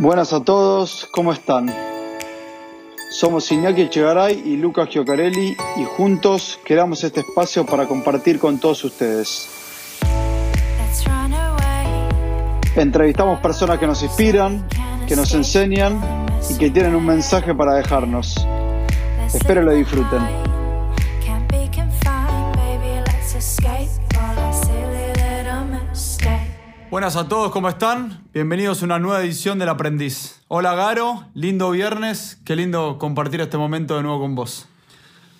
Buenas a todos, ¿cómo están? Somos Iñaki Echegaray y Lucas Giocarelli y juntos creamos este espacio para compartir con todos ustedes. Entrevistamos personas que nos inspiran, que nos enseñan y que tienen un mensaje para dejarnos. Espero lo disfruten. Buenas a todos, ¿cómo están? Bienvenidos a una nueva edición del Aprendiz. Hola Garo, lindo viernes, qué lindo compartir este momento de nuevo con vos.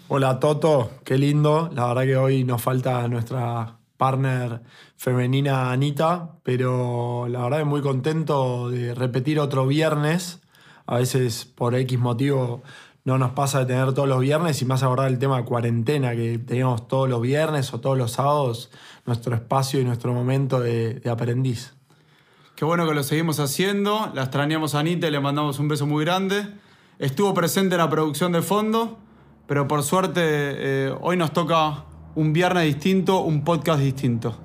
Hola Toto, qué lindo. La verdad que hoy nos falta nuestra partner femenina Anita, pero la verdad que muy contento de repetir otro viernes. A veces por X motivo no nos pasa de tener todos los viernes y más ahora el tema de cuarentena que teníamos todos los viernes o todos los sábados nuestro espacio y nuestro momento de, aprendiz. Qué bueno que lo seguimos haciendo. La extrañamos a Anita y le mandamos un beso muy grande. Estuvo presente en la producción de fondo, pero por suerte eh, hoy nos toca un viernes distinto, un podcast distinto.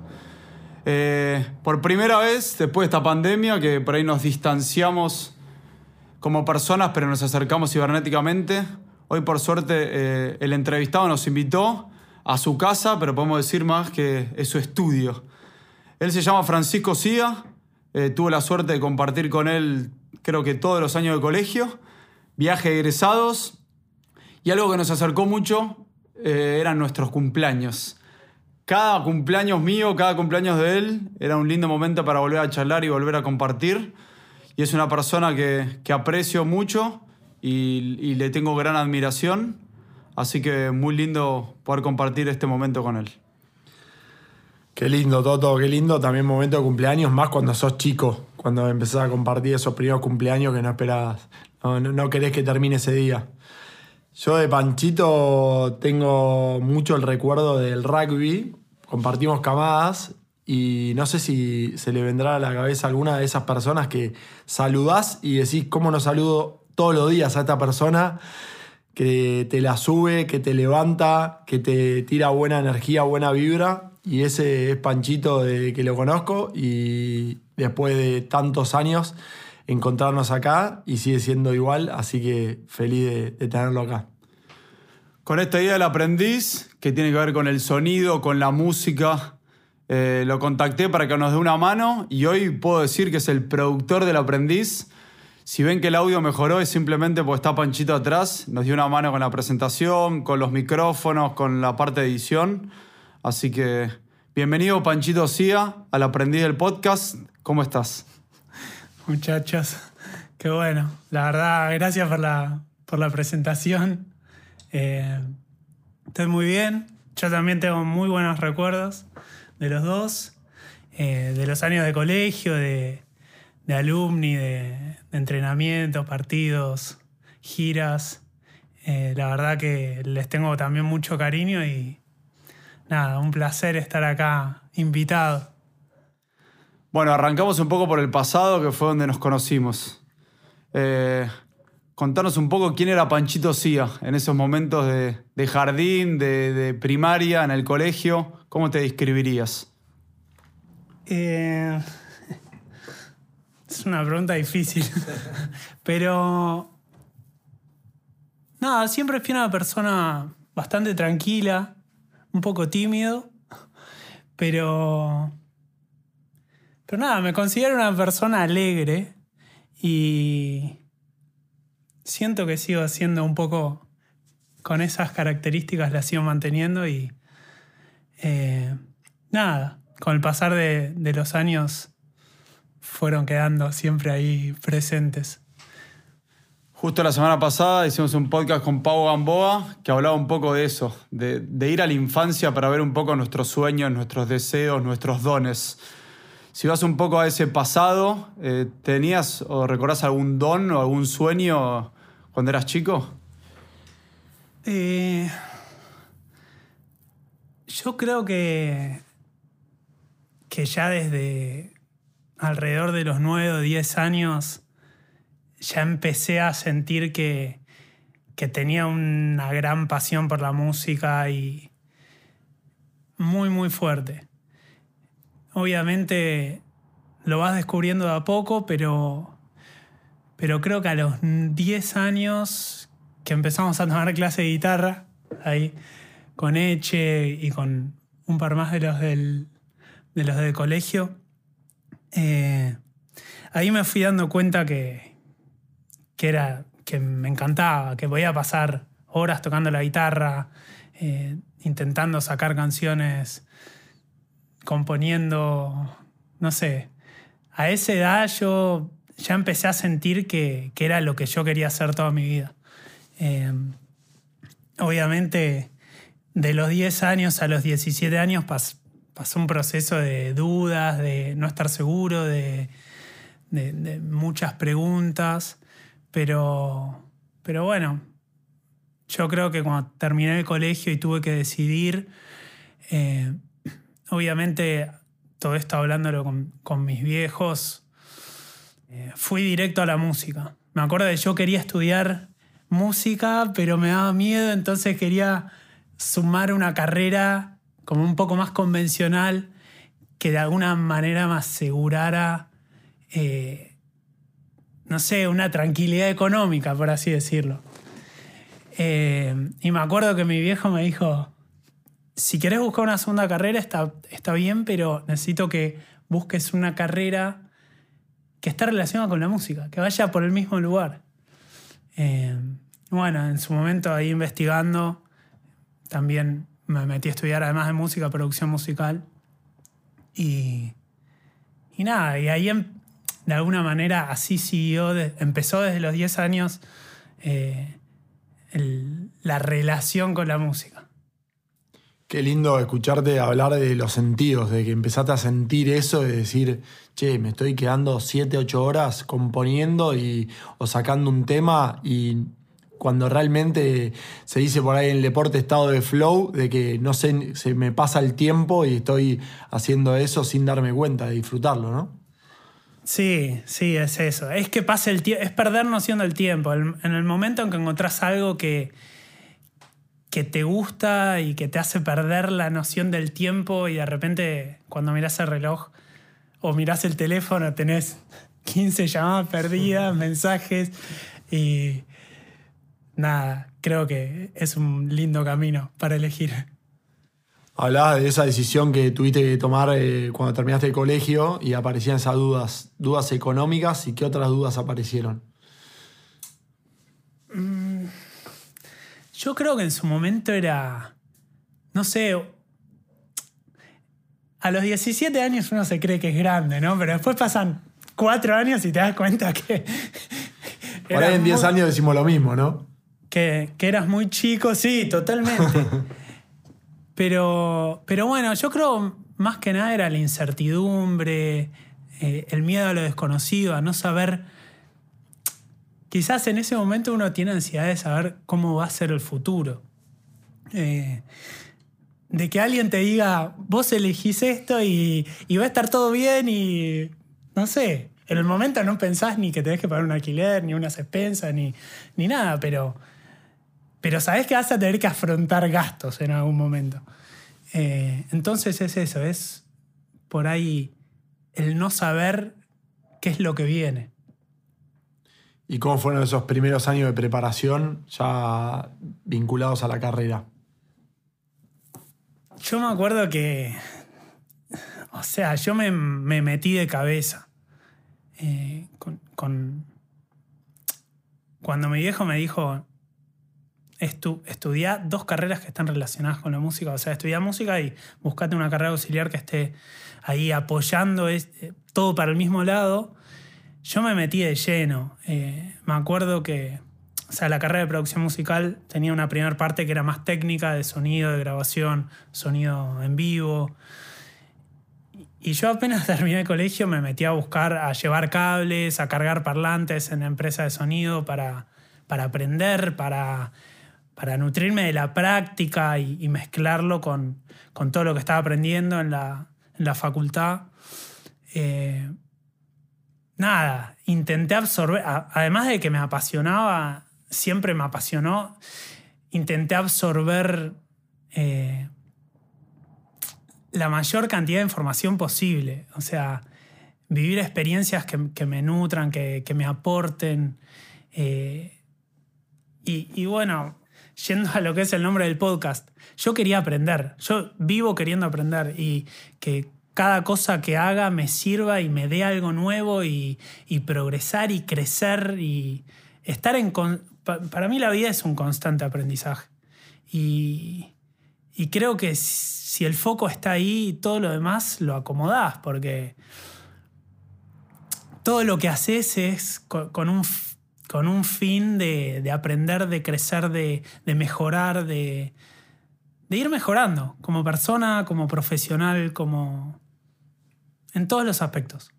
Eh, por primera vez, después de esta pandemia, que por ahí nos distanciamos como personas, pero nos acercamos cibernéticamente, hoy por suerte eh, el entrevistado nos invitó a su casa, pero podemos decir más que es su estudio. Él se llama Francisco Cía, eh, tuve la suerte de compartir con él creo que todos los años de colegio, viaje egresados, y algo que nos acercó mucho eh, eran nuestros cumpleaños. Cada cumpleaños mío, cada cumpleaños de él, era un lindo momento para volver a charlar y volver a compartir. Y es una persona que, aprecio mucho y, y le tengo gran admiración. Así que muy lindo poder compartir este momento con él. Qué lindo, Toto, qué lindo también momento de cumpleaños, más cuando sos chico, cuando empezás a compartir esos primeros cumpleaños que no esperabas, no, querés que termine ese día. Yo de Panchito tengo mucho el recuerdo del rugby, compartimos camadas y no sé si se le vendrá a la cabeza alguna de esas personas que saludás y decís, ¿cómo no saludo todos los días a esta persona? que te la sube, que te levanta, que te tira buena energía, buena vibra. Y ese es Panchito de que lo conozco y después de tantos años encontrarnos acá y sigue siendo igual, así que feliz de, tenerlo acá. Con esta idea del aprendiz, que tiene que ver con el sonido, con la música, eh, lo contacté para que nos dé una mano y hoy puedo decir que es el productor del aprendiz si ven que el audio mejoró es simplemente porque está Panchito atrás, nos dio una mano con la presentación, con los micrófonos, con la parte de edición. Así que bienvenido Panchito Cía al Aprendiz del Podcast. ¿Cómo estás? Muchachos, qué bueno. La verdad, gracias por la, por la presentación. Eh, estoy muy bien. Yo también tengo muy buenos recuerdos de los dos, eh, de los años de colegio, de, de alumni, de, entrenamiento, partidos, giras. Eh, la verdad que les tengo también mucho cariño y nada, un placer estar acá invitado. Bueno, arrancamos un poco por el pasado, que fue donde nos conocimos. Eh, contanos un poco quién era Panchito Cía en esos momentos de, jardín, de, primaria, en el colegio. ¿Cómo te describirías? Eh, es una pregunta difícil. Pero. Nada, siempre fui una persona bastante tranquila, un poco tímido, pero. Pero nada, me considero una persona alegre y. Siento que sigo siendo un poco. Con esas características las sigo manteniendo y. Eh, nada, con el pasar de los años fueron quedando siempre ahí presentes. Justo la semana pasada hicimos un podcast con Pau Gamboa que hablaba un poco de eso, de, ir a la infancia para ver un poco nuestros sueños, nuestros deseos, nuestros dones. Si vas un poco a ese pasado, eh, ¿tenías o recordás algún don o algún sueño cuando eras chico? Eh, yo creo que, que ya desde, alrededor de los 9 o 10 años ya empecé a sentir que, que tenía una gran pasión por la música y muy, muy fuerte. Obviamente lo vas descubriendo de a poco, pero, pero creo que a los 10 años que empezamos a tomar clase de guitarra, ahí con Eche y con un par más de los del, de los colegio, eh, ahí me fui dando cuenta que, que, era, que me encantaba, que podía pasar horas tocando la guitarra, eh, intentando sacar canciones, componiendo, no sé. A esa edad yo ya empecé a sentir que, era lo que yo quería hacer toda mi vida. Eh, obviamente, de los 10 años a los 17 años pasó un proceso de dudas, de no estar seguro, de, muchas preguntas, pero, pero bueno, yo creo que cuando terminé el colegio y tuve que decidir, eh, obviamente todo esto hablándolo con, mis viejos, eh, fui directo a la música. Me acuerdo de yo quería estudiar música, pero me daba miedo, entonces quería sumar una carrera como un poco más convencional que de alguna manera me asegurara, eh, no sé, una tranquilidad económica, por así decirlo. Eh, y me acuerdo que mi viejo me dijo, si querés buscar una segunda carrera está, está bien, pero necesito que busques una carrera que esté relacionada con la música, que vaya por el mismo lugar. Eh, bueno, en su momento ahí investigando, también me metí a estudiar además de música, producción musical. Y, y nada, y ahí em, de alguna manera así siguió, empezó desde los 10 años eh, la relación con la música. Qué lindo escucharte hablar de los sentidos, de que empezaste a sentir eso, de decir, che, me estoy quedando 7, 8 horas componiendo y, o sacando un tema y cuando realmente se dice por ahí en el deporte estado de flow, de que no sé, se me pasa el tiempo y estoy haciendo eso sin darme cuenta de disfrutarlo, ¿no? Sí, sí, es eso. Es que pasa el tiempo, es perder noción del tiempo. En el momento en que encontrás algo que, que te gusta y que te hace perder la noción del tiempo y de repente cuando miras el reloj o miras el teléfono tenés 15 llamadas perdidas, mensajes y nada, creo que es un lindo camino para elegir. Hablabas de esa decisión que tuviste que tomar eh, cuando terminaste el colegio y aparecían esas dudas, dudas económicas y qué otras dudas aparecieron. Mm, yo creo que en su momento era, no sé, a los 17 años uno se cree que es grande, ¿no? Pero después pasan cuatro años y te das cuenta que... Por ahí en 10 años decimos lo mismo, ¿no? Que, eras muy chico, sí, totalmente. pero, pero bueno, yo creo más que nada era la incertidumbre, eh, el miedo a lo desconocido, a no saber. Quizás en ese momento uno tiene ansiedad de saber cómo va a ser el futuro. Eh, de que alguien te diga, vos elegís esto y, va a estar todo bien y no sé, en el momento no pensás ni que tenés que pagar un alquiler, ni unas expensas, ni, ni nada, pero pero sabes que vas a tener que afrontar gastos en algún momento. Eh, entonces es eso, es por ahí el no saber qué es lo que viene. ¿Y cómo fueron esos primeros años de preparación ya vinculados a la carrera? Yo me acuerdo que, o sea, yo me, metí de cabeza eh, con, Cuando mi viejo me dijo, estu estudiar dos carreras que están relacionadas con la música. O sea, estudiar música y buscate una carrera auxiliar que esté ahí apoyando eh, todo para el mismo lado. Yo me metí de lleno. Eh, me acuerdo que, o sea, la carrera de producción musical tenía una primera parte que era más técnica, de sonido, de grabación, sonido en vivo. Y yo apenas terminé el colegio me metí a buscar, a llevar cables, a cargar parlantes en la empresa de sonido para, para aprender, para para nutrirme de la práctica y, mezclarlo con, todo lo que estaba aprendiendo en la, facultad. Eh, nada, intenté absorber, además de que me apasionaba, siempre me apasionó, intenté absorber eh, la mayor cantidad de información posible. O sea, vivir experiencias que, me nutran, que, me aporten. Eh, y, bueno, yendo a lo que es el nombre del podcast, yo quería aprender, yo vivo queriendo aprender y que cada cosa que haga me sirva y me dé algo nuevo y, progresar y crecer y estar en... Para mí la vida es un constante aprendizaje. Y, creo que si el foco está ahí, todo lo demás lo acomodás, porque todo lo que haces es con, un, con un, fin de, aprender, de crecer, de, de mejorar, de, de ir mejorando como persona, como profesional, como, en todos los aspectos.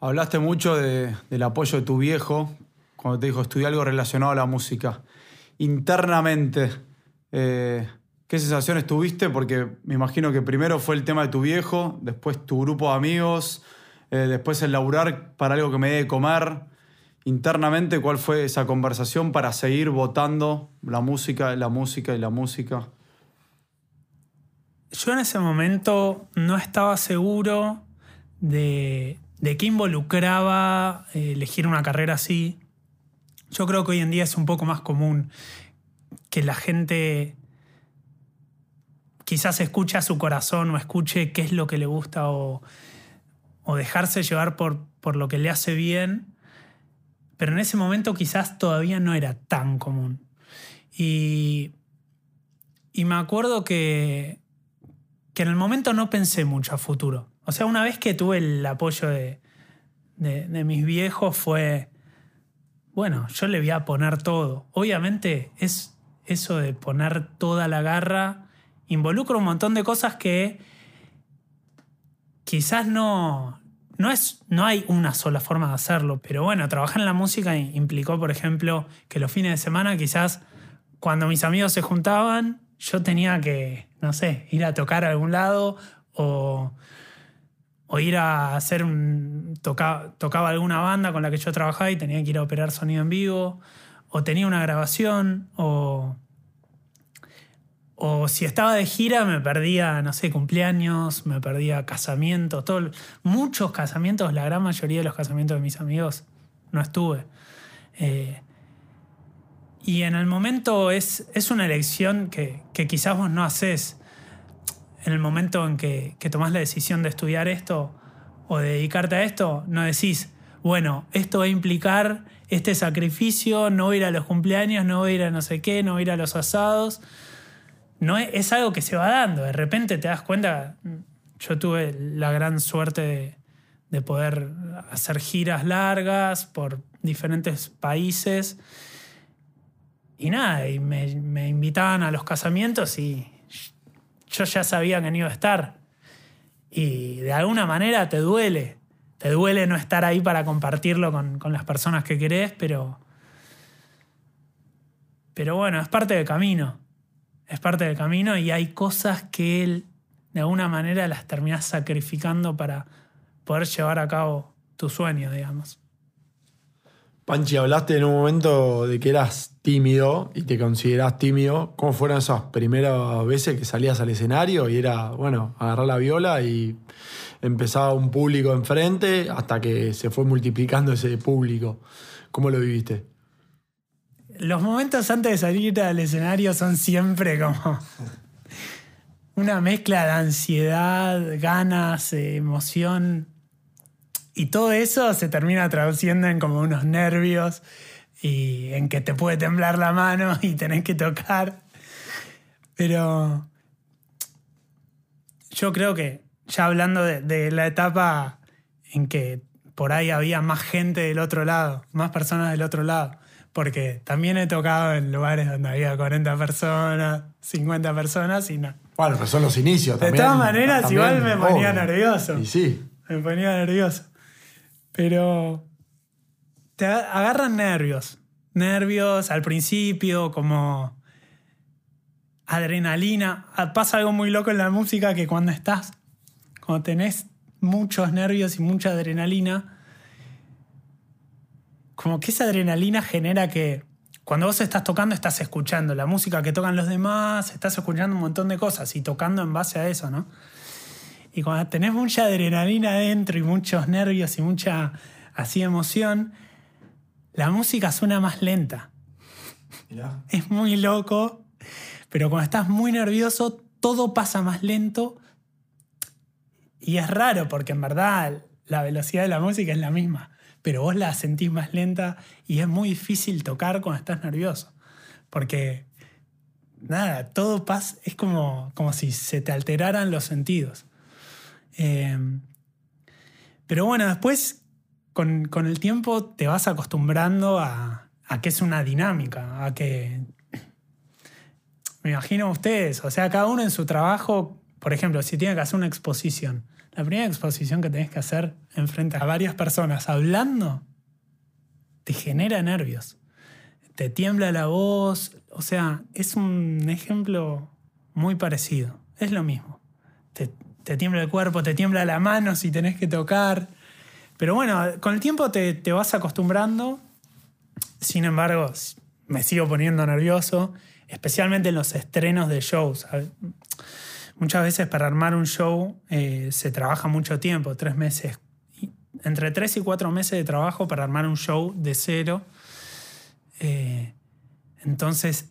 Hablaste mucho del apoyo de tu viejo cuando te dijo estudiar algo relacionado a la música. Internamente, eh, ¿qué sensaciones tuviste? Porque me imagino que primero fue el tema de tu viejo, después tu grupo de amigos, eh, después el laburar para algo que me dé de comer. Internamente, ¿cuál fue esa conversación para seguir votando la música, la música y la música? yo en ese momento no estaba seguro de, qué involucraba eh, elegir una carrera así. Yo creo que hoy en día es un poco más común que la gente quizás escuche a su corazón o escuche qué es lo que le gusta o, dejarse llevar por, por lo que le hace bien, pero en ese momento quizás todavía no era tan común. Y, y me acuerdo que, que en el momento no pensé mucho a futuro. O sea, una vez que tuve el apoyo de, mis viejos fue, bueno, yo le voy a poner todo. Obviamente es eso de poner toda la garra, involucra un montón de cosas que quizás no, no, es, no hay una sola forma de hacerlo, pero bueno, trabajar en la música implicó, por ejemplo, que los fines de semana quizás cuando mis amigos se juntaban, yo tenía que no sé, ir a tocar a algún lado o, ir a hacer un. tocaba alguna banda con la que yo trabajaba y tenía que ir a operar sonido en vivo, o tenía una grabación, o. O si estaba de gira me perdía, no sé, cumpleaños, me perdía casamientos, todo, muchos casamientos, la gran mayoría de los casamientos de mis amigos no estuve. Eh, y en el momento es, es una elección que, quizás vos no haces. En el momento en que, que tomás la decisión de estudiar esto o de dedicarte a esto, no decís, bueno, esto va a implicar este sacrificio, no ir a los cumpleaños, no ir a no sé qué, no ir a los asados. No es, algo que se va dando. De repente te das cuenta, yo tuve la gran suerte de, de poder hacer giras largas por diferentes países y nada, y me, invitaban a los casamientos y yo ya sabía que no iba a estar. Y de alguna manera te duele. Te duele no estar ahí para compartirlo con, las personas que querés, pero. Pero bueno, es parte del camino. Es parte del camino y hay cosas que él, de alguna manera, las terminás sacrificando para poder llevar a cabo tu sueño, digamos. Panchi, hablaste en un momento de que eras tímido y te considerás tímido. ¿Cómo fueron esas primeras veces que salías al escenario y era, bueno, agarrar la viola y empezaba un público enfrente hasta que se fue multiplicando ese público? ¿Cómo lo viviste? Los momentos antes de salir al escenario son siempre como una mezcla de ansiedad, ganas, emoción y todo eso se termina traduciendo en como unos nervios y en que te puede temblar la mano y tenés que tocar. Pero yo creo que ya hablando de, la etapa en que por ahí había más gente del otro lado, más personas del otro lado, porque también he tocado en lugares donde había 40 personas, 50 personas y no. Bueno, pero son los inicios también. De todas maneras, igual me ponía nervioso. Y sí. Me ponía nervioso. Pero te agarran nervios. Nervios al principio, como adrenalina. Ah, pasa algo muy loco en la música que cuando estás, cuando tenés muchos nervios y mucha adrenalina, como que esa adrenalina genera que cuando vos estás tocando estás escuchando la música que tocan los demás, estás escuchando un montón de cosas y tocando en base a eso, ¿no? Y cuando tenés mucha adrenalina adentro y muchos nervios y mucha así emoción, la música suena más lenta. Mirá. Es muy loco, pero cuando estás muy nervioso, todo pasa más lento. Y es raro porque en verdad la velocidad de la música es la misma, pero vos la sentís más lenta y es muy difícil tocar cuando estás nervioso. Porque, nada, todo pasa, es como, como si se te alteraran los sentidos. Eh, pero bueno, después con, con el tiempo te vas acostumbrando a, a que es una dinámica, a que me imagino ustedes, o sea, cada uno en su trabajo, por ejemplo, si tiene que hacer una exposición, la primera exposición que tenés que hacer enfrente a varias personas hablando, te genera nervios, te tiembla la voz, o sea, es un ejemplo muy parecido, es lo mismo. Te, tiembla el cuerpo, te tiembla la mano si tenés que tocar, pero bueno, con el tiempo te vas acostumbrando, sin embargo, me sigo poniendo nervioso especialmente en los estrenos de shows. Muchas veces para armar un show eh, se trabaja mucho tiempo, tres meses, entre tres y cuatro meses de trabajo para armar un show de cero. Eh, entonces,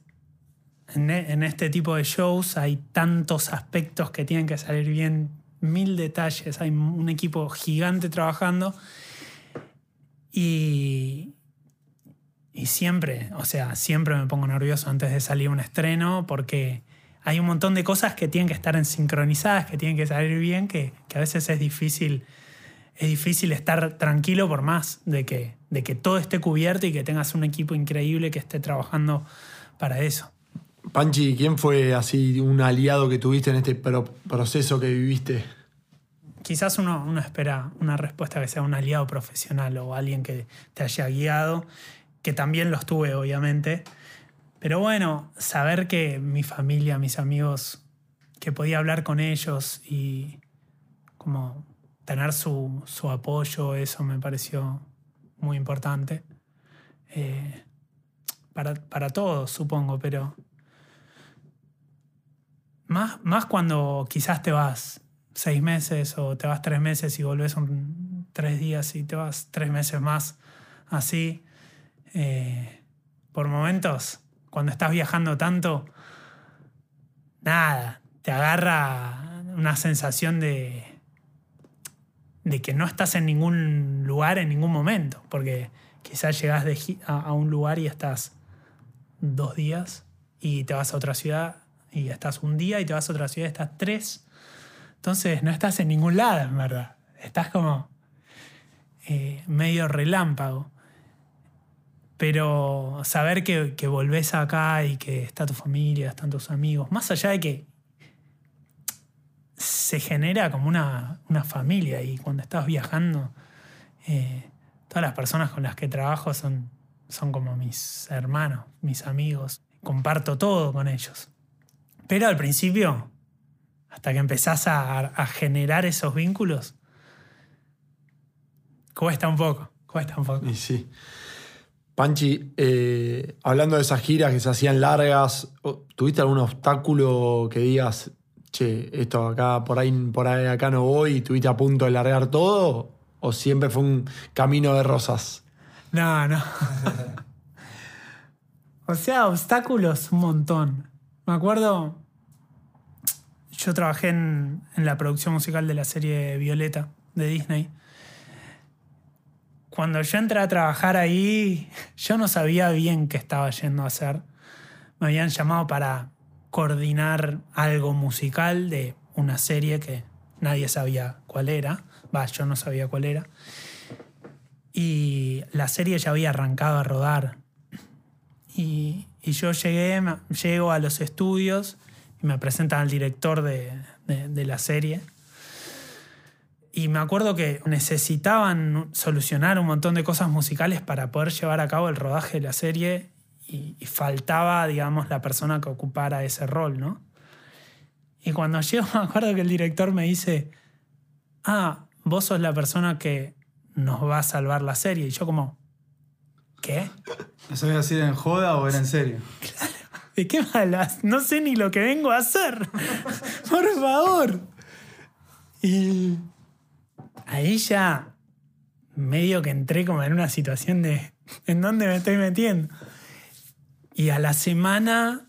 en, en, este tipo de shows hay tantos aspectos que tienen que salir bien, mil detalles, hay un equipo gigante trabajando y, y siempre, o sea, siempre me pongo nervioso antes de salir un estreno porque hay un montón de cosas que tienen que estar en sincronizadas, que tienen que salir bien, que, que, a veces es difícil, es difícil estar tranquilo por más de que, de que todo esté cubierto y que tengas un equipo increíble que esté trabajando para eso. Panchi, ¿quién fue así un aliado que tuviste en este proceso que viviste? Quizás uno, uno espera una respuesta que sea un aliado profesional o alguien que te haya guiado que también los tuve, obviamente. Pero bueno, saber que mi familia, mis amigos, que podía hablar con ellos y como tener su, su apoyo, eso me pareció muy importante. Eh, para, para, todos, supongo, pero más, más cuando quizás te vas seis meses o te vas tres meses y volvés un, tres días y te vas tres meses más así eh, por momentos, cuando estás viajando tanto, nada, te agarra una sensación de, que no estás en ningún lugar en ningún momento, porque quizás a, a un lugar y estás dos días y te vas a otra ciudad y estás un día y te vas a otra ciudad y estás tres. Entonces no estás en ningún lado, en verdad. Estás como eh, medio relámpago. Pero saber que, que, volvés acá y que está tu familia, están tus amigos, más allá de que se genera como una, una familia y cuando estás viajando, eh, todas las personas con las que trabajo son, son como mis hermanos, mis amigos, comparto todo con ellos. Pero al principio, hasta que empezás a, generar esos vínculos, cuesta un poco, cuesta un poco. Y sí. Panchi, eh, hablando de esas giras que se hacían largas, ¿tuviste algún obstáculo que digas, che, esto acá, por ahí, por acá no voy y estuviste a punto de largar todo? ¿O siempre fue un camino de rosas? No, no. o sea, obstáculos un montón. Me acuerdo, yo trabajé en la producción musical de la serie Violeta de Disney cuando yo entré a trabajar ahí, yo no sabía bien qué estaba yendo a hacer. Me habían llamado para coordinar algo musical de una serie que nadie sabía cuál era. Va, yo no sabía cuál era. Y la serie ya había arrancado a rodar. Y, y yo llegué, llego a los estudios y me presentan al director de, de, de la serie y me acuerdo que necesitaban solucionar un montón de cosas musicales para poder llevar a cabo el rodaje de la serie y, y faltaba, digamos, la persona que ocupara ese rol, ¿no? Y cuando llego me acuerdo que el director me dice, ah, vos sos la persona que nos va a salvar la serie. Y yo como, ¿qué? ¿No sabía si era en joda o era en serio? Claro. ¿De qué malas? No sé ni lo que vengo a hacer. Por favor. Y ahí ya medio que entré como en una situación de ¿en dónde me estoy metiendo? Y a la semana,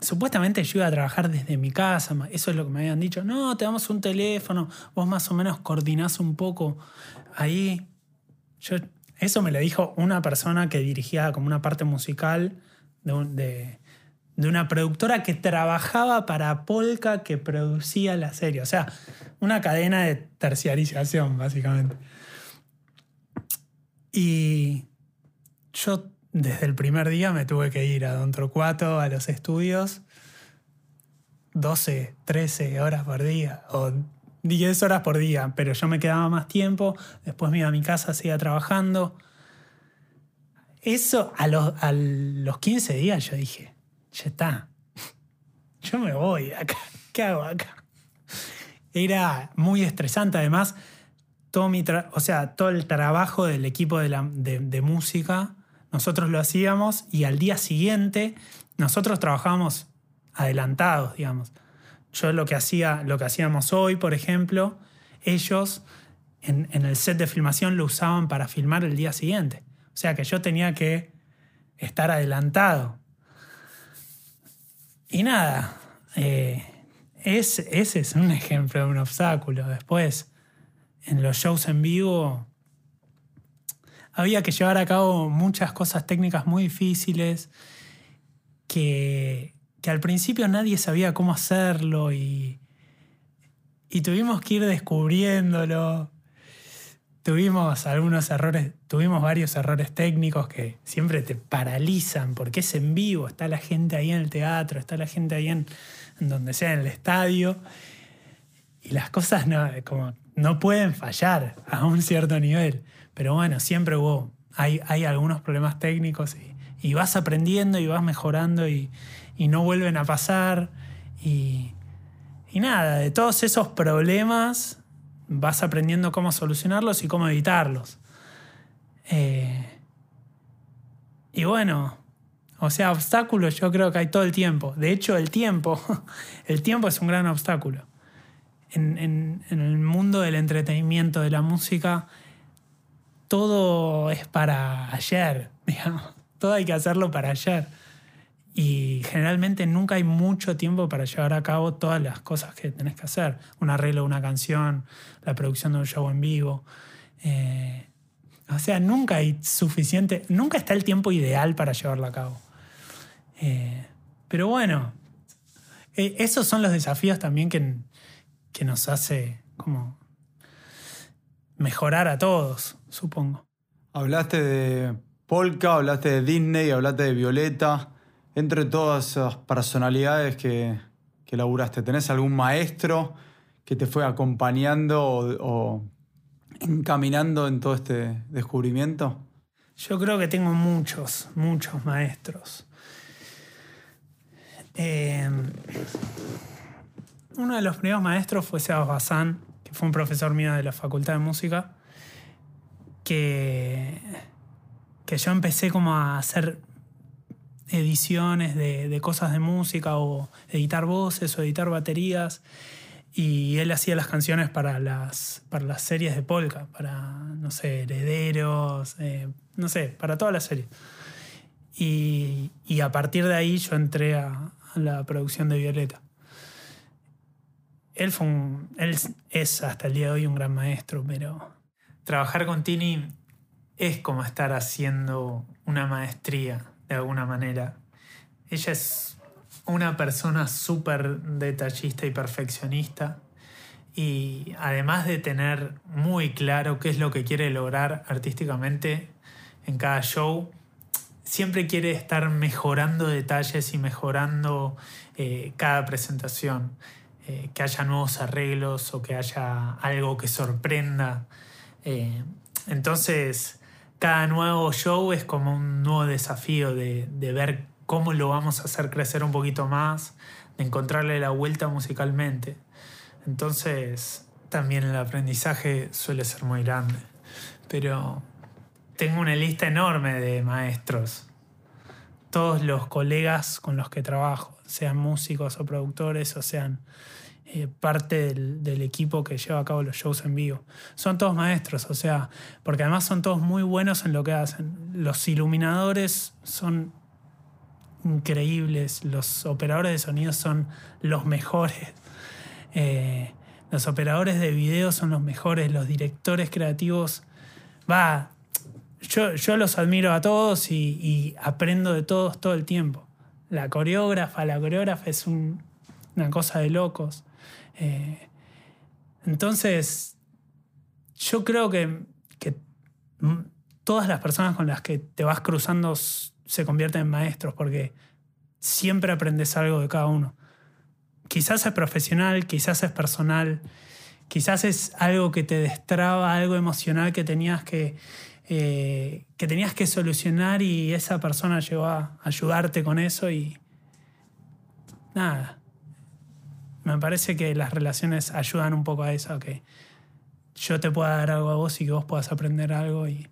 supuestamente yo iba a trabajar desde mi casa, eso es lo que me habían dicho, no, te damos un teléfono, vos más o menos coordinás un poco ahí. Eso me lo dijo una persona que dirigía como una parte musical de, de una productora que trabajaba para Polka que producía la serie. O sea, una cadena de terciarización, básicamente. Y yo desde el primer día me tuve que ir a Don Torcuato, a los estudios, 12, 13 horas por día, o 10 horas por día, pero yo me quedaba más tiempo, después me iba a mi casa, seguía trabajando. Eso a los, a los 15 días yo dije, ya está, yo me voy acá, ¿qué hago acá? Era muy estresante, además, todo, mi o sea, todo el trabajo del equipo de, la, de música nosotros lo hacíamos y al día siguiente nosotros trabajábamos adelantados, digamos. Yo lo que hacía, lo que hacíamos hoy, por ejemplo, ellos en, el set de filmación lo usaban para filmar el día siguiente. O sea que yo tenía que estar adelantado. Y nada, eh, ese es un ejemplo de un obstáculo. Después, en los shows en vivo, había que llevar a cabo muchas cosas técnicas muy difíciles que, al principio nadie sabía cómo hacerlo y, y tuvimos que ir descubriéndolo. Tuvimos algunos errores, tuvimos varios errores técnicos que siempre te paralizan porque es en vivo, está la gente ahí en el teatro, está la gente ahí en, donde sea, en el estadio. Y las cosas no, como, no pueden fallar a un cierto nivel. Pero bueno, siempre hubo, hay, hay algunos problemas técnicos y, vas aprendiendo y vas mejorando y, no vuelven a pasar. Y, nada, de todos esos problemas vas aprendiendo cómo solucionarlos y cómo evitarlos. Eh, y bueno, o sea, obstáculos yo creo que hay todo el tiempo. De hecho, el tiempo, el tiempo es un gran obstáculo. En, en, el mundo del entretenimiento, de la música, todo es para ayer. Todo hay que hacerlo para ayer. Y generalmente nunca hay mucho tiempo para llevar a cabo todas las cosas que tenés que hacer. Un arreglo de una canción, la producción de un show en vivo. Eh, o sea, nunca hay suficiente, nunca está el tiempo ideal para llevarlo a cabo. Eh, pero bueno, eh, esos son los desafíos también que, que nos hace como mejorar a todos supongo. Hablaste de Polka, hablaste de Disney, hablaste de Violeta. Entre todas esas personalidades que, que laburaste, ¿tenés algún maestro que te fue acompañando o, encaminando en todo este descubrimiento? Yo creo que tengo muchos, muchos maestros. Em, uno de los primeros maestros fue Sebas que fue un profesor mío de la Facultad de Música que, que yo empecé como a hacer ediciones de, cosas de música o editar voces o editar baterías. Y él hacía las canciones para las, para las series de Polka, para, no sé, Herederos, eh, no sé, para todas las series. Y, a partir de ahí yo entré a, la producción de Violeta. Él, fue él es hasta el día de hoy un gran maestro, pero trabajar con Tini es como estar haciendo una maestría, de alguna manera. Ella es una persona súper detallista y perfeccionista y además de tener muy claro qué es lo que quiere lograr artísticamente en cada show, siempre quiere estar mejorando detalles y mejorando eh, cada presentación. Eh, que haya nuevos arreglos o que haya algo que sorprenda. Eh, entonces, cada nuevo show es como un nuevo desafío de, ver cómo lo vamos a hacer crecer un poquito más, de encontrarle la vuelta musicalmente. Entonces, también el aprendizaje suele ser muy grande. Pero tengo una lista enorme de maestros. Todos los colegas con los que trabajo, sean músicos o productores o sean eh, parte del, equipo que lleva a cabo los shows en vivo. Son todos maestros, o sea, porque además son todos muy buenos en lo que hacen. Los iluminadores son increíbles, los operadores de sonido son los mejores. Eh, los operadores de video son los mejores, los directores creativos. Va, yo, yo los admiro a todos y, aprendo de todos todo el tiempo. La coreógrafa, la coreógrafa es una cosa de locos. Eh, entonces, yo creo que, todas las personas con las que te vas cruzando se convierten en maestros porque siempre aprendes algo de cada uno. Quizás es profesional, quizás es personal, quizás es algo que te destraba, algo emocional que tenías que, eh, que tenías que solucionar y esa persona llegó a ayudarte con eso y nada, me parece que las relaciones ayudan un poco a eso, que yo te pueda dar algo a vos y que vos puedas aprender algo y,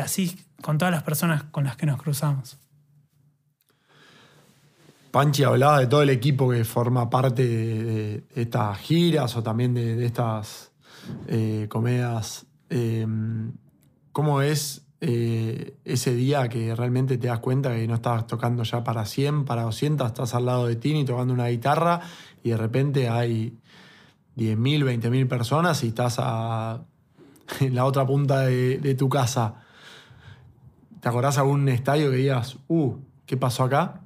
así con todas las personas con las que nos cruzamos. Panchi hablaba de todo el equipo que forma parte de, estas giras o también de, estas eh, comedias. Em, ¿Cómo es eh, ese día que realmente te das cuenta que no estabas tocando ya para 100, para 200, estás al lado de Tini tocando una guitarra y de repente hay 10.000, 20.000 personas y estás en la otra punta de, tu casa. ¿Te acordás algún estadio que digas, uh, ¿qué pasó acá?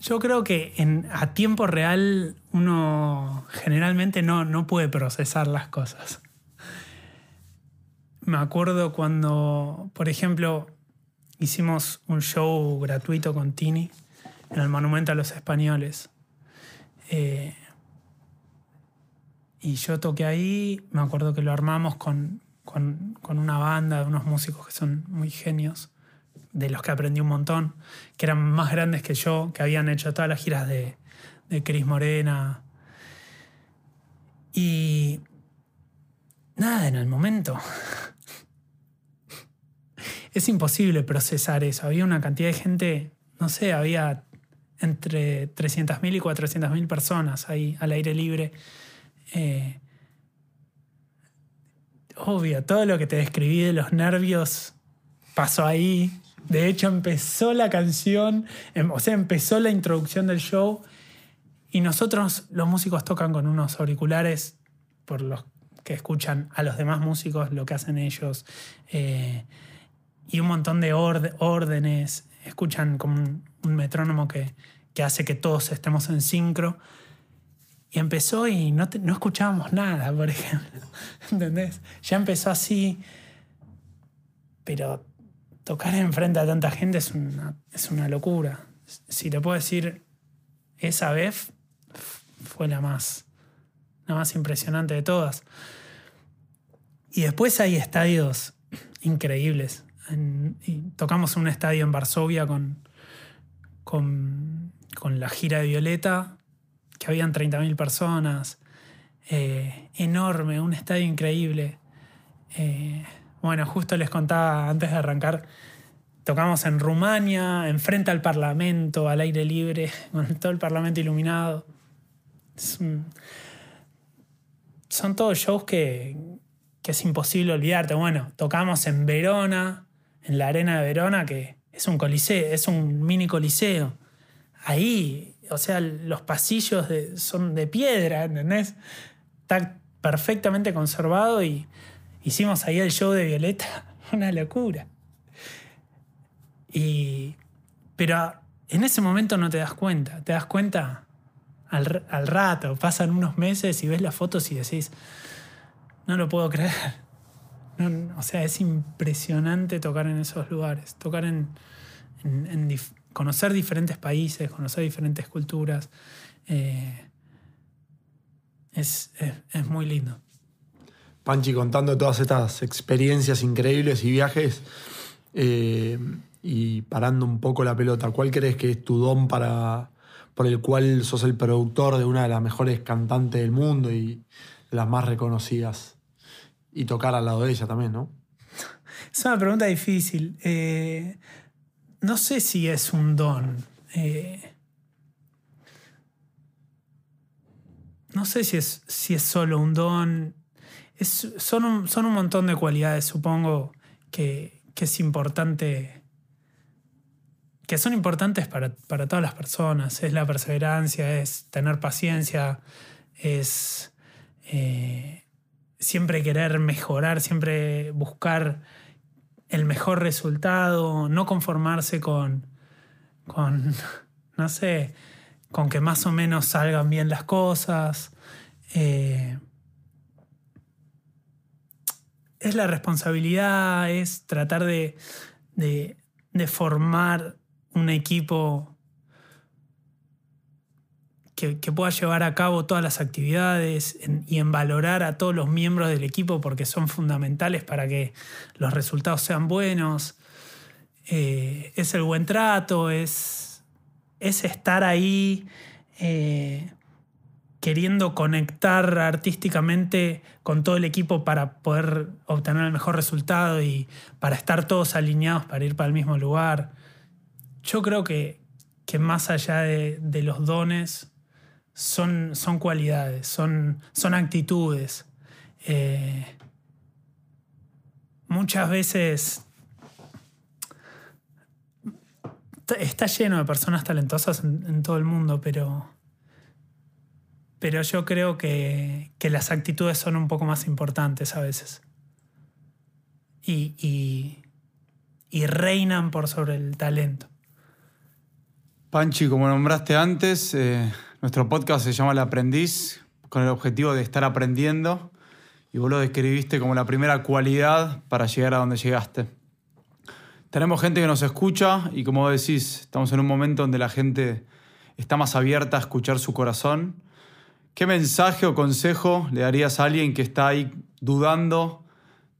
Yo creo que a tiempo real uno generalmente no, no puede procesar las cosas. Me acuerdo cuando, por ejemplo, hicimos un show gratuito con Tini en el Monumento a los Españoles. Eh, y yo toqué ahí, me acuerdo que lo armamos con, una banda de unos músicos que son muy genios, de los que aprendí un montón, que eran más grandes que yo, que habían hecho todas las giras de, de Cris Morena. Y nada, en el momento. es imposible procesar eso. Había una cantidad de gente, no sé, había entre 300.000 y 400.000 personas ahí al aire libre. Eh, obvio, todo lo que te describí de los nervios pasó ahí. De hecho, empezó la canción, em, o sea, empezó la introducción del show y nosotros, los músicos, tocan con unos auriculares por los que escuchan a los demás músicos lo que hacen ellos eh, y un montón de órdenes. Escuchan como un metrónomo que, hace que todos estemos en sincro. Y empezó y no, no escuchábamos nada, por ejemplo. ¿Entendés? Ya empezó así. Pero tocar enfrente a tanta gente es una, es una locura. Si te puedo decir, esa vez fue la más, la más impresionante de todas. Y después hay estadios increíbles. Tocamos un estadio en Varsovia con, con, la gira de Violeta, que habían 30.000 personas. Eh, enorme, un estadio increíble. Eh, bueno, justo les contaba antes de arrancar, tocamos en Rumania, enfrente al Parlamento, al aire libre, con todo el Parlamento iluminado. son todos shows que, que es imposible olvidarte. Bueno, tocamos en Verona, en la arena de Verona, que es un coliseo, es un mini coliseo. Ahí, o sea, los pasillos son de piedra, ¿entendés? Está perfectamente conservado y hicimos ahí el show de Violeta. Una locura. Y, pero en ese momento no te das cuenta, te das cuenta al, al rato, pasan unos meses y ves las fotos y decís, no lo puedo creer o sea, es impresionante tocar en esos lugares, tocar en, conocer diferentes países, conocer diferentes culturas. Eh, es, muy lindo. Panchi, contando todas estas experiencias increíbles y viajes eh, y parando un poco la pelota, ¿cuál crees que es tu don para, por el cual sos el productor de una de las mejores cantantes del mundo y las más reconocidas? Y tocar al lado de ella también, ¿no? Es una pregunta difícil. Eh, no sé si es un don. Eh, no sé si es, si es solo un don. Son, un, son un montón de cualidades, supongo, que, que es importante. que son importantes para, para todas las personas. Es la perseverancia, es tener paciencia, es eh, siempre querer mejorar, siempre buscar el mejor resultado, no conformarse con, con no sé, con que más o menos salgan bien las cosas. Eh, es la responsabilidad, es tratar de, de, de formar un equipo que, pueda llevar a cabo todas las actividades y en valorar a todos los miembros del equipo porque son fundamentales para que los resultados sean buenos. Eh, es el buen trato, es, es estar ahí eh, queriendo conectar artísticamente con todo el equipo para poder obtener el mejor resultado y para estar todos alineados para ir para el mismo lugar. Yo creo que, que más allá de los dones, son, son cualidades, son, son actitudes. Eh, muchas veces está lleno de personas talentosas en, todo el mundo, pero, pero yo creo que, que, las actitudes son un poco más importantes a veces. Y, y, y reinan por sobre el talento. Panchi, como nombraste antes, eh, nuestro podcast se llama El Aprendiz, con el objetivo de estar aprendiendo, y vos lo describiste como la primera cualidad para llegar a donde llegaste. Tenemos gente que nos escucha y como decís, estamos en un momento donde la gente está más abierta a escuchar su corazón. ¿Qué mensaje o consejo le darías a alguien que está ahí dudando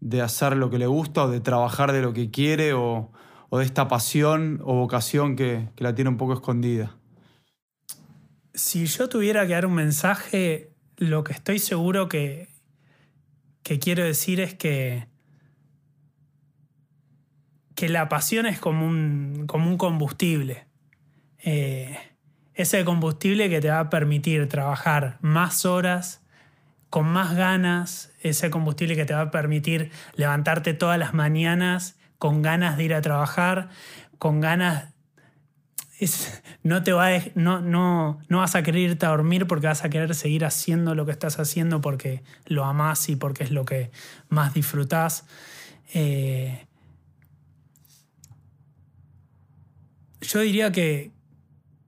de hacer lo que le gusta o de trabajar de lo que quiere o, de esta pasión o vocación que, la tiene un poco escondida? Si yo tuviera que dar un mensaje, lo que estoy seguro que, que quiero decir es que, que la pasión es como un, como un combustible. Eh, ese combustible que te va a permitir trabajar más horas, con más ganas, ese combustible que te va a permitir levantarte todas las mañanas con ganas de ir a trabajar, con ganas... No, te va no, no, no vas a querer irte a dormir porque vas a querer seguir haciendo lo que estás haciendo porque lo amás y porque es lo que más disfrutás. Eh, yo diría que,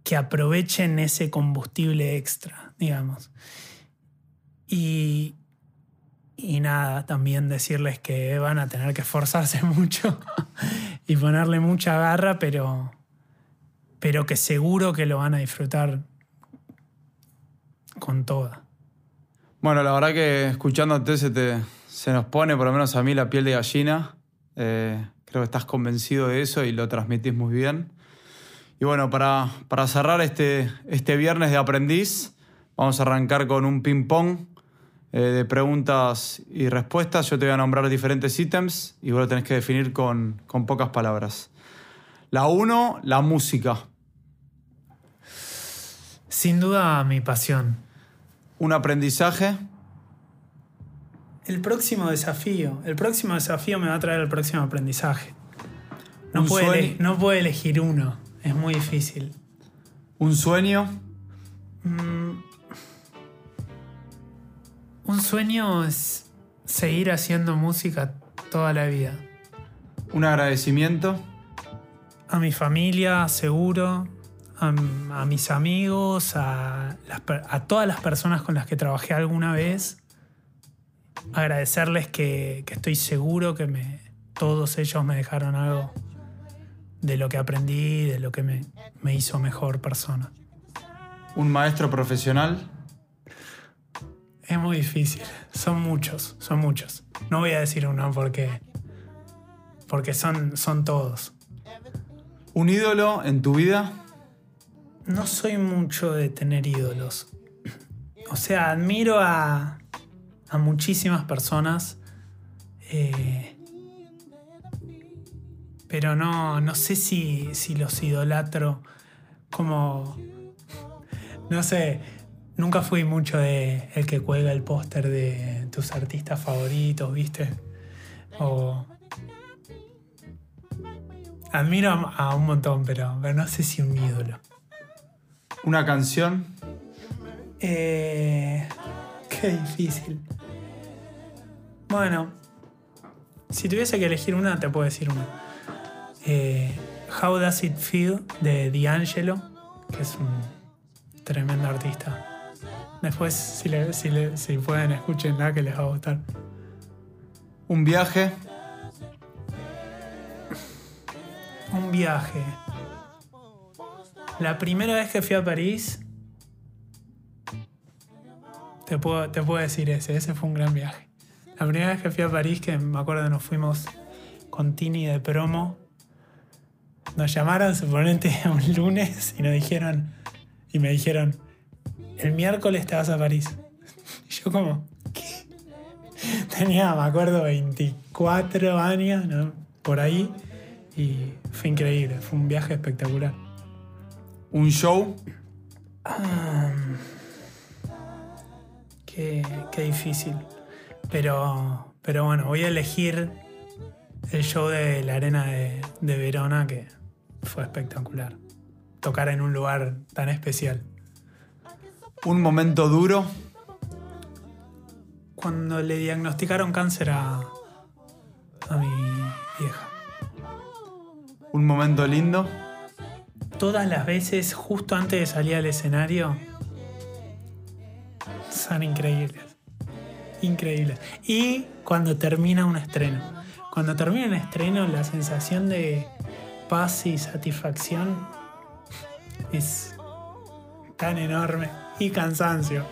que aprovechen ese combustible extra, digamos. Y, y nada, también decirles que van a tener que esforzarse mucho y ponerle mucha garra, pero, pero que seguro que lo van a disfrutar con toda. Bueno, la verdad que escuchándote se, te, se nos pone, por lo menos a mí, la piel de gallina. Eh, creo que estás convencido de eso y lo transmitís muy bien. Y bueno, para, para cerrar este, este viernes de aprendiz, vamos a arrancar con un ping-pong eh, de preguntas y respuestas. Yo te voy a nombrar diferentes ítems y vos lo tenés que definir con, con pocas palabras. La uno, la música. Sin duda mi pasión. Un aprendizaje. El próximo desafío. El próximo desafío me va a traer el próximo aprendizaje. No, puede, no puede elegir uno. Es muy difícil. ¿Un sueño? Mm, un sueño es seguir haciendo música toda la vida. ¿Un agradecimiento? A mi familia, seguro. A, a mis amigos, a, las, a, todas las personas con las que trabajé alguna vez. Agradecerles que, que estoy seguro que me, todos ellos me dejaron algo de lo que aprendí, de lo que me, me hizo mejor persona. ¿Un maestro profesional? Es muy difícil. Son muchos, son muchos. No voy a decir uno porque. porque son, son todos. ¿Un ídolo en tu vida? No soy mucho de tener ídolos. O sea, admiro a, a muchísimas personas. Eh, pero no, no sé si, si los idolatro como. No sé. nunca fui mucho de el que cuelga el póster de tus artistas favoritos, ¿viste? O. Admiro a, a un montón, pero, pero no sé si un ídolo. Una canción. Eh, qué difícil. Bueno, si tuviese que elegir una, te puedo decir una. Eh, How Does It Feel de D'Angelo, que es un tremendo artista. Después, si, le- si, le- si pueden, escúchenla que les va a gustar. Un viaje. Un viaje. La primera vez que fui a París, te puedo, te puedo decir ese, ese fue un gran viaje. La primera vez que fui a París, que me acuerdo nos fuimos con Tini de promo, nos llamaron suponente un lunes y nos dijeron, y me dijeron, el miércoles te vas a París. Y yo como, ¿qué? Tenía, me acuerdo, 24 años, ¿no? por ahí, y fue increíble, fue un viaje espectacular. Un show. Qué, qué difícil. Pero, pero bueno, voy a elegir el show de la arena de, de Verona, que fue espectacular. Tocar en un lugar tan especial. Un momento duro. Cuando le diagnosticaron cáncer a, a mi vieja. Un momento lindo. Todas las veces, justo antes de salir al escenario, son increíbles. Increíbles. Y cuando termina un estreno. Cuando termina un estreno, la sensación de paz y satisfacción es tan enorme. Y cansancio.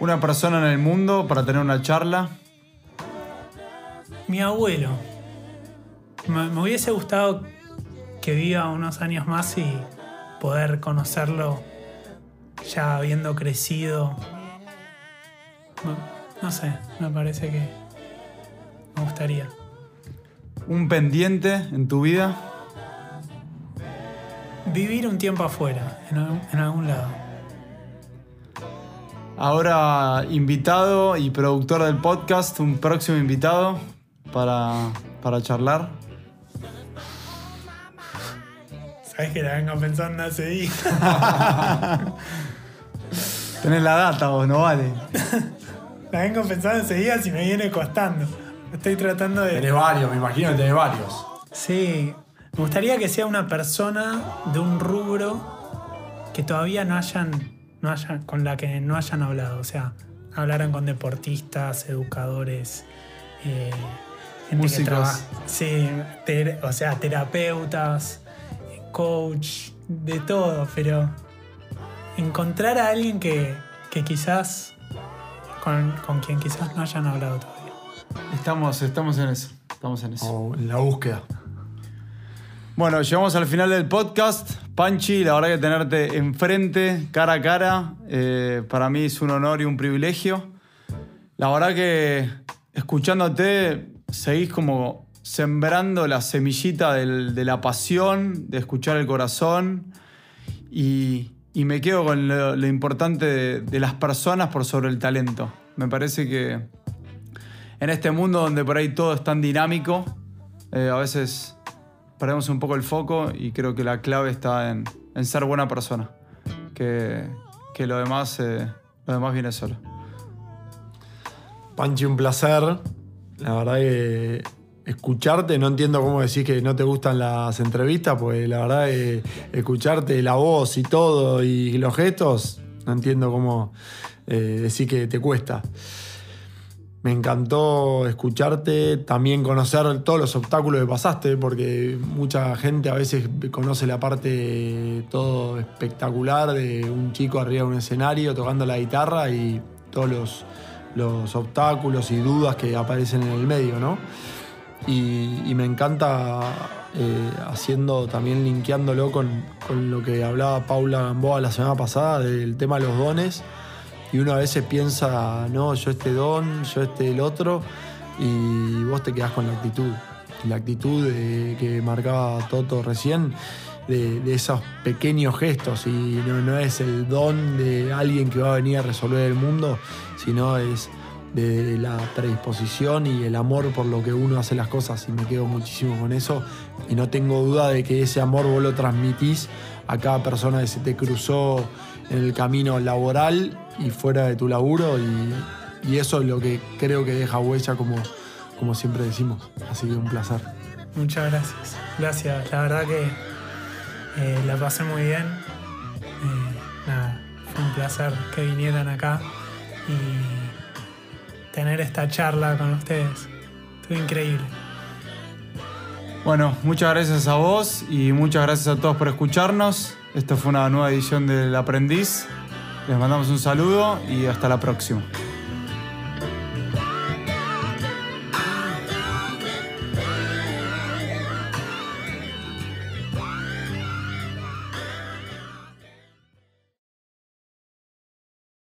Una persona en el mundo para tener una charla. Mi abuelo. Me, me hubiese gustado que viva unos años más y poder conocerlo ya habiendo crecido. No, no sé, me parece que me gustaría. Un pendiente en tu vida. Vivir un tiempo afuera, en, algún- en algún lado. Ahora invitado y productor del podcast. Un próximo invitado para, para charlar. Sabes que la vengo pensando hace días. Tenés la data vos, no vale. La vengo pensando hace días y me viene costando. Estoy tratando de. Tenés varios, me imagino que tenés varios. Sí, me gustaría que sea una persona de un rubro que todavía no hayan, no hayan, con la que no hayan hablado. O sea, hablaran con deportistas, educadores, eh, gente Músicos. que trabaja. Sí, ter- o sea, terapeutas, coach, de todo, pero encontrar a alguien que, que quizás, con, con quien quizás no hayan hablado todavía. Estamos, estamos en eso. Estamos en eso. O en la búsqueda. Bueno, llegamos al final del podcast. Panchi, la verdad que tenerte enfrente, cara a cara, eh, para mí es un honor y un privilegio. La verdad que escuchándote seguís como sembrando la semillita de la pasión, de escuchar el corazón y, me quedo con lo, importante de, las personas por sobre el talento. Me parece que en este mundo donde por ahí todo es tan dinámico, eh, a veces perdemos un poco el foco y creo que la clave está en, en ser buena persona. Que, que lo, demás, eh, lo demás viene solo. Panchi, un placer. La verdad que escucharte, no entiendo cómo decís que no te gustan las entrevistas, pues la verdad que escucharte la voz y todo y los gestos, no entiendo cómo eh, decir que te cuesta. Me encantó escucharte, también conocer todos los obstáculos que pasaste, porque mucha gente a veces conoce la parte todo espectacular de un chico arriba de un escenario tocando la guitarra y todos los obstáculos y dudas que aparecen en el medio, ¿no? Y, me encanta eh, haciendo también linkeándolo con, con lo que hablaba Paula Gamboa la semana pasada del tema de los dones. Y uno a veces piensa, no, yo este don, yo este el otro, y vos te quedás con la actitud. La actitud que marcaba Toto recién. de, esos pequeños gestos y no, es el don de alguien que va a venir a resolver el mundo, sino es de la predisposición y el amor por lo que uno hace las cosas y me quedo muchísimo con eso y no tengo duda de que ese amor vos lo transmitís a cada persona que se te cruzó en el camino laboral y fuera de tu laburo y, eso es lo que creo que deja huella como, como siempre decimos. Así que un placer. Muchas gracias. Gracias. La verdad que eh, la pasé muy bien. Eh, nada, fue un placer que vinieran acá y tener esta charla con ustedes. Estuvo increíble. Bueno, muchas gracias a vos y muchas gracias a todos por escucharnos. Esta fue una nueva edición del Aprendiz. Les mandamos un saludo y hasta la próxima.